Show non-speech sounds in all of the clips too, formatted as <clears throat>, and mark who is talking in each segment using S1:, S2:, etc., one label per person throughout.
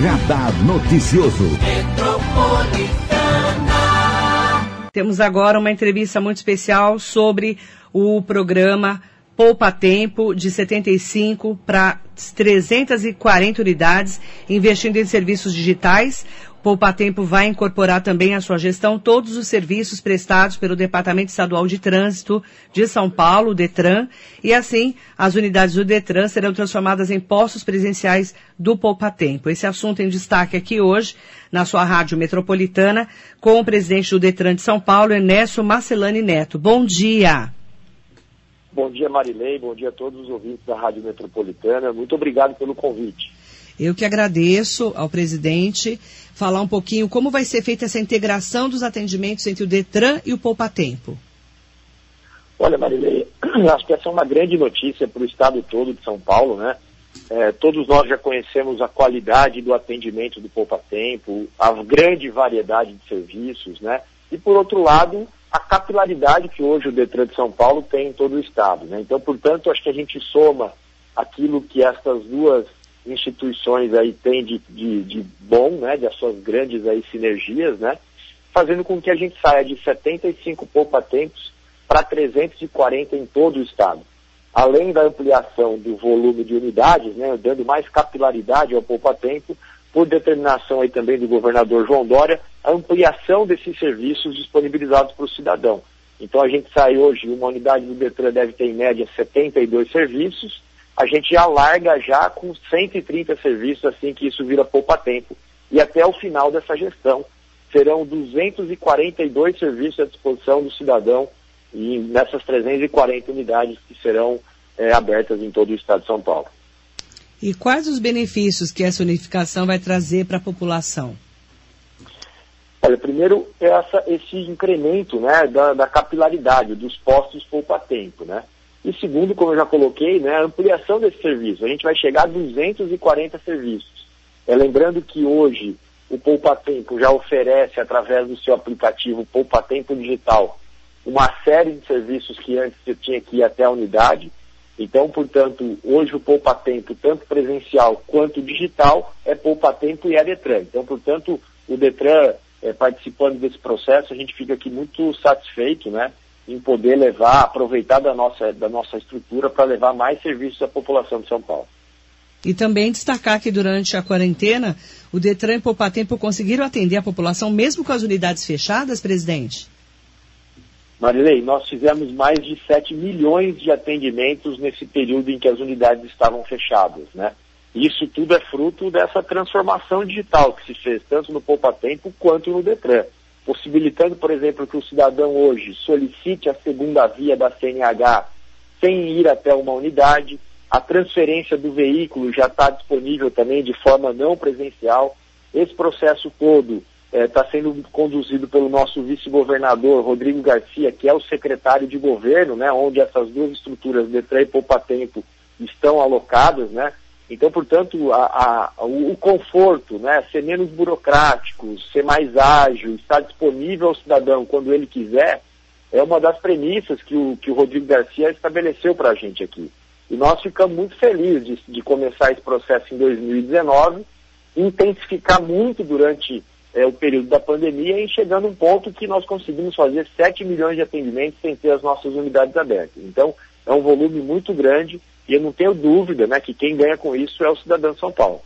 S1: Radar Noticioso.
S2: Temos agora uma entrevista muito especial sobre o programa Poupa Tempo de 75 para 340 unidades, investindo em serviços digitais. Poupa Tempo vai incorporar também à sua gestão todos os serviços prestados pelo Departamento Estadual de Trânsito de São Paulo, DETRAN, e assim as unidades do DETRAN serão transformadas em postos presenciais do Poupa Tempo. Esse assunto em destaque aqui hoje, na sua rádio metropolitana, com o presidente do DETRAN de São Paulo, Ernesto Marcelani Neto. Bom dia.
S3: Bom dia, Marilei. Bom dia a todos os ouvintes da Rádio Metropolitana. Muito obrigado pelo convite.
S2: Eu que agradeço ao presidente falar um pouquinho como vai ser feita essa integração dos atendimentos entre o Detran e o Poupa Tempo.
S3: Olha, Marilei, <clears throat> acho que essa é uma grande notícia para o estado todo de São Paulo, né? É, todos nós já conhecemos a qualidade do atendimento do Poupa Tempo, a grande variedade de serviços, né? E por outro lado, a capilaridade que hoje o Detran de São Paulo tem em todo o estado, né? Então, portanto, acho que a gente soma aquilo que essas duas instituições aí têm de, de, de bom, né, de as suas grandes aí sinergias, né, fazendo com que a gente saia de 75 poupa-tempos para 340 em todo o estado. Além da ampliação do volume de unidades, né, dando mais capilaridade ao poupa-tempo, por determinação aí também do governador João Dória, a ampliação desses serviços disponibilizados para o cidadão. Então a gente sai hoje, uma unidade do Detran deve ter em média 72 serviços, a gente já larga já com 130 serviços assim que isso vira poupa-tempo. E até o final dessa gestão serão 242 serviços à disposição do cidadão e nessas 340 unidades que serão é, abertas em todo o estado de São Paulo.
S2: E quais os benefícios que essa unificação vai trazer para a população?
S3: Olha, primeiro essa, esse incremento né, da, da capilaridade dos postos poupa-tempo, né? E segundo, como eu já coloquei, né, a ampliação desse serviço. A gente vai chegar a 240 serviços. É, lembrando que hoje o Poupa Tempo já oferece, através do seu aplicativo Poupa Tempo Digital, uma série de serviços que antes você tinha que ir até a unidade. Então, portanto, hoje o Poupa Tempo, tanto presencial quanto digital, é Poupa Tempo e é Detran. Então, portanto, o Detran é, participando desse processo, a gente fica aqui muito satisfeito, né? Em poder levar, aproveitar da nossa, da nossa estrutura para levar mais serviços à população de São Paulo.
S2: E também destacar que durante a quarentena, o Detran e Poupa Tempo conseguiram atender a população mesmo com as unidades fechadas, presidente?
S3: Marilei, nós fizemos mais de 7 milhões de atendimentos nesse período em que as unidades estavam fechadas, né? Isso tudo é fruto dessa transformação digital que se fez tanto no Poupa Tempo quanto no Detran possibilitando, por exemplo, que o cidadão hoje solicite a segunda via da CNH sem ir até uma unidade. A transferência do veículo já está disponível também de forma não presencial. Esse processo todo está eh, sendo conduzido pelo nosso vice-governador Rodrigo Garcia, que é o secretário de governo, né, onde essas duas estruturas, Detran e Poupa Tempo, estão alocadas, né? Então, portanto, a, a, o, conforto, né, ser menos burocrático, ser mais ágil, estar disponível ao cidadão quando ele quiser, é uma das premissas que o, que o Rodrigo Garcia estabeleceu para a gente aqui. E nós ficamos muito felizes de, de, começar esse processo em 2019, intensificar muito durante é, o período da pandemia e chegando a um ponto que nós conseguimos fazer 7 milhões de atendimentos sem ter as nossas unidades abertas. Então, é um volume muito grande e eu não tenho dúvida né, que quem ganha com isso é o cidadão de São Paulo.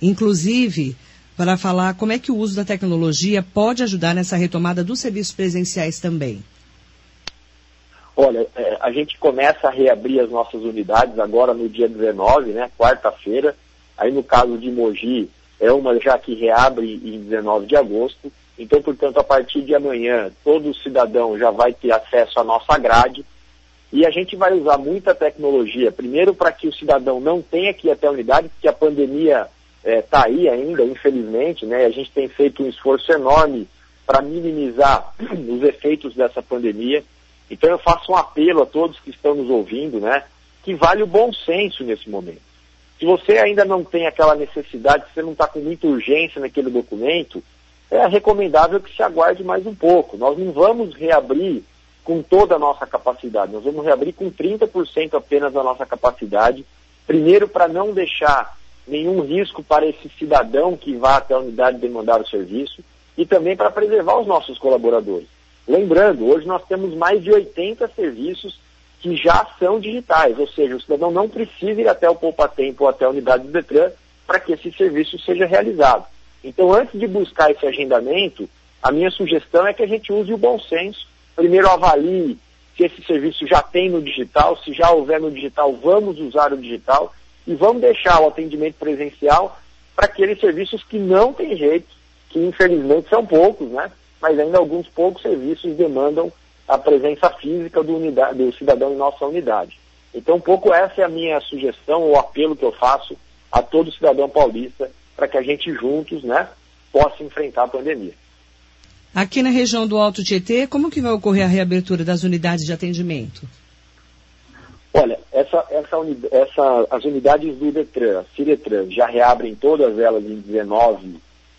S2: Inclusive, para falar como é que o uso da tecnologia pode ajudar nessa retomada dos serviços presenciais também.
S3: Olha, é, a gente começa a reabrir as nossas unidades agora no dia 19, né, quarta-feira. Aí no caso de Mogi, é uma já que reabre em 19 de agosto. Então, portanto, a partir de amanhã, todo cidadão já vai ter acesso à nossa grade e a gente vai usar muita tecnologia, primeiro para que o cidadão não tenha que ir até a unidade, porque a pandemia está é, aí ainda, infelizmente, né? A gente tem feito um esforço enorme para minimizar <clears throat> os efeitos dessa pandemia. Então eu faço um apelo a todos que estão nos ouvindo, né? Que vale o bom senso nesse momento. Se você ainda não tem aquela necessidade, se você não está com muita urgência naquele documento, é recomendável que se aguarde mais um pouco. Nós não vamos reabrir com toda a nossa capacidade. Nós vamos reabrir com 30% apenas da nossa capacidade, primeiro para não deixar nenhum risco para esse cidadão que vá até a unidade demandar o serviço e também para preservar os nossos colaboradores. Lembrando, hoje nós temos mais de 80 serviços que já são digitais, ou seja, o cidadão não precisa ir até o Poupa Tempo ou até a unidade do Detran para que esse serviço seja realizado. Então, antes de buscar esse agendamento, a minha sugestão é que a gente use o bom senso. Primeiro avalie se esse serviço já tem no digital, se já houver no digital, vamos usar o digital e vamos deixar o atendimento presencial para aqueles serviços que não tem jeito, que infelizmente são poucos, né? Mas ainda alguns poucos serviços demandam a presença física do, unidade, do cidadão em nossa unidade. Então, um pouco essa é a minha sugestão, o apelo que eu faço a todo cidadão paulista para que a gente juntos, né, possa enfrentar a pandemia.
S2: Aqui na região do Alto Tietê, como que vai ocorrer a reabertura das unidades de atendimento?
S3: Olha, essa, essa, essa, as unidades do Detran, Ciretran, já reabrem todas elas em 19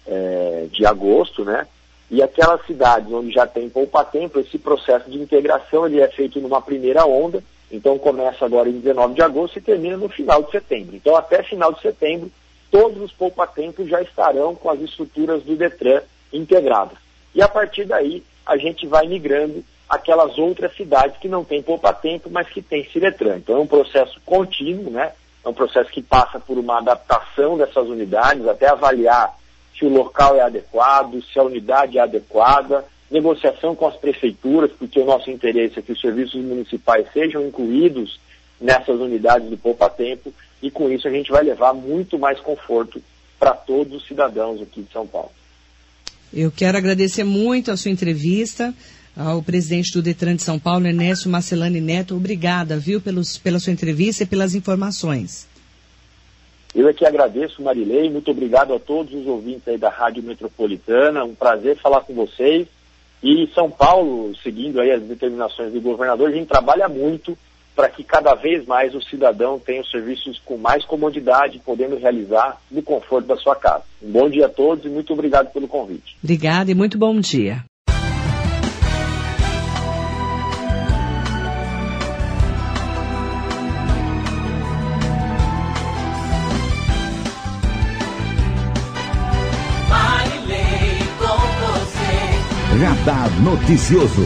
S3: é, de agosto, né? E aquelas cidades onde já tem poupa-tempo, esse processo de integração ele é feito numa primeira onda, então começa agora em 19 de agosto e termina no final de setembro. Então até final de setembro, todos os poupa-tempos já estarão com as estruturas do Detran integradas. E a partir daí, a gente vai migrando aquelas outras cidades que não têm poupa-tempo, mas que têm Ciretran. Então é um processo contínuo, né? É um processo que passa por uma adaptação dessas unidades, até avaliar se o local é adequado, se a unidade é adequada, negociação com as prefeituras, porque o nosso interesse é que os serviços municipais sejam incluídos nessas unidades do poupa-tempo, e com isso a gente vai levar muito mais conforto para todos os cidadãos aqui de São Paulo.
S2: Eu quero agradecer muito a sua entrevista ao presidente do Detran de São Paulo, Ernesto Marcelani Neto. Obrigada, viu, pelos, pela sua entrevista e pelas informações.
S3: Eu é que agradeço, Marilei. Muito obrigado a todos os ouvintes aí da Rádio Metropolitana. Um prazer falar com vocês. E São Paulo, seguindo aí as determinações do governador, a gente trabalha muito para que cada vez mais o cidadão tenha os serviços com mais comodidade, podendo realizar no conforto da sua casa. Um bom dia a todos e muito obrigado pelo convite.
S2: Obrigada e muito bom dia.
S1: Radar Noticioso.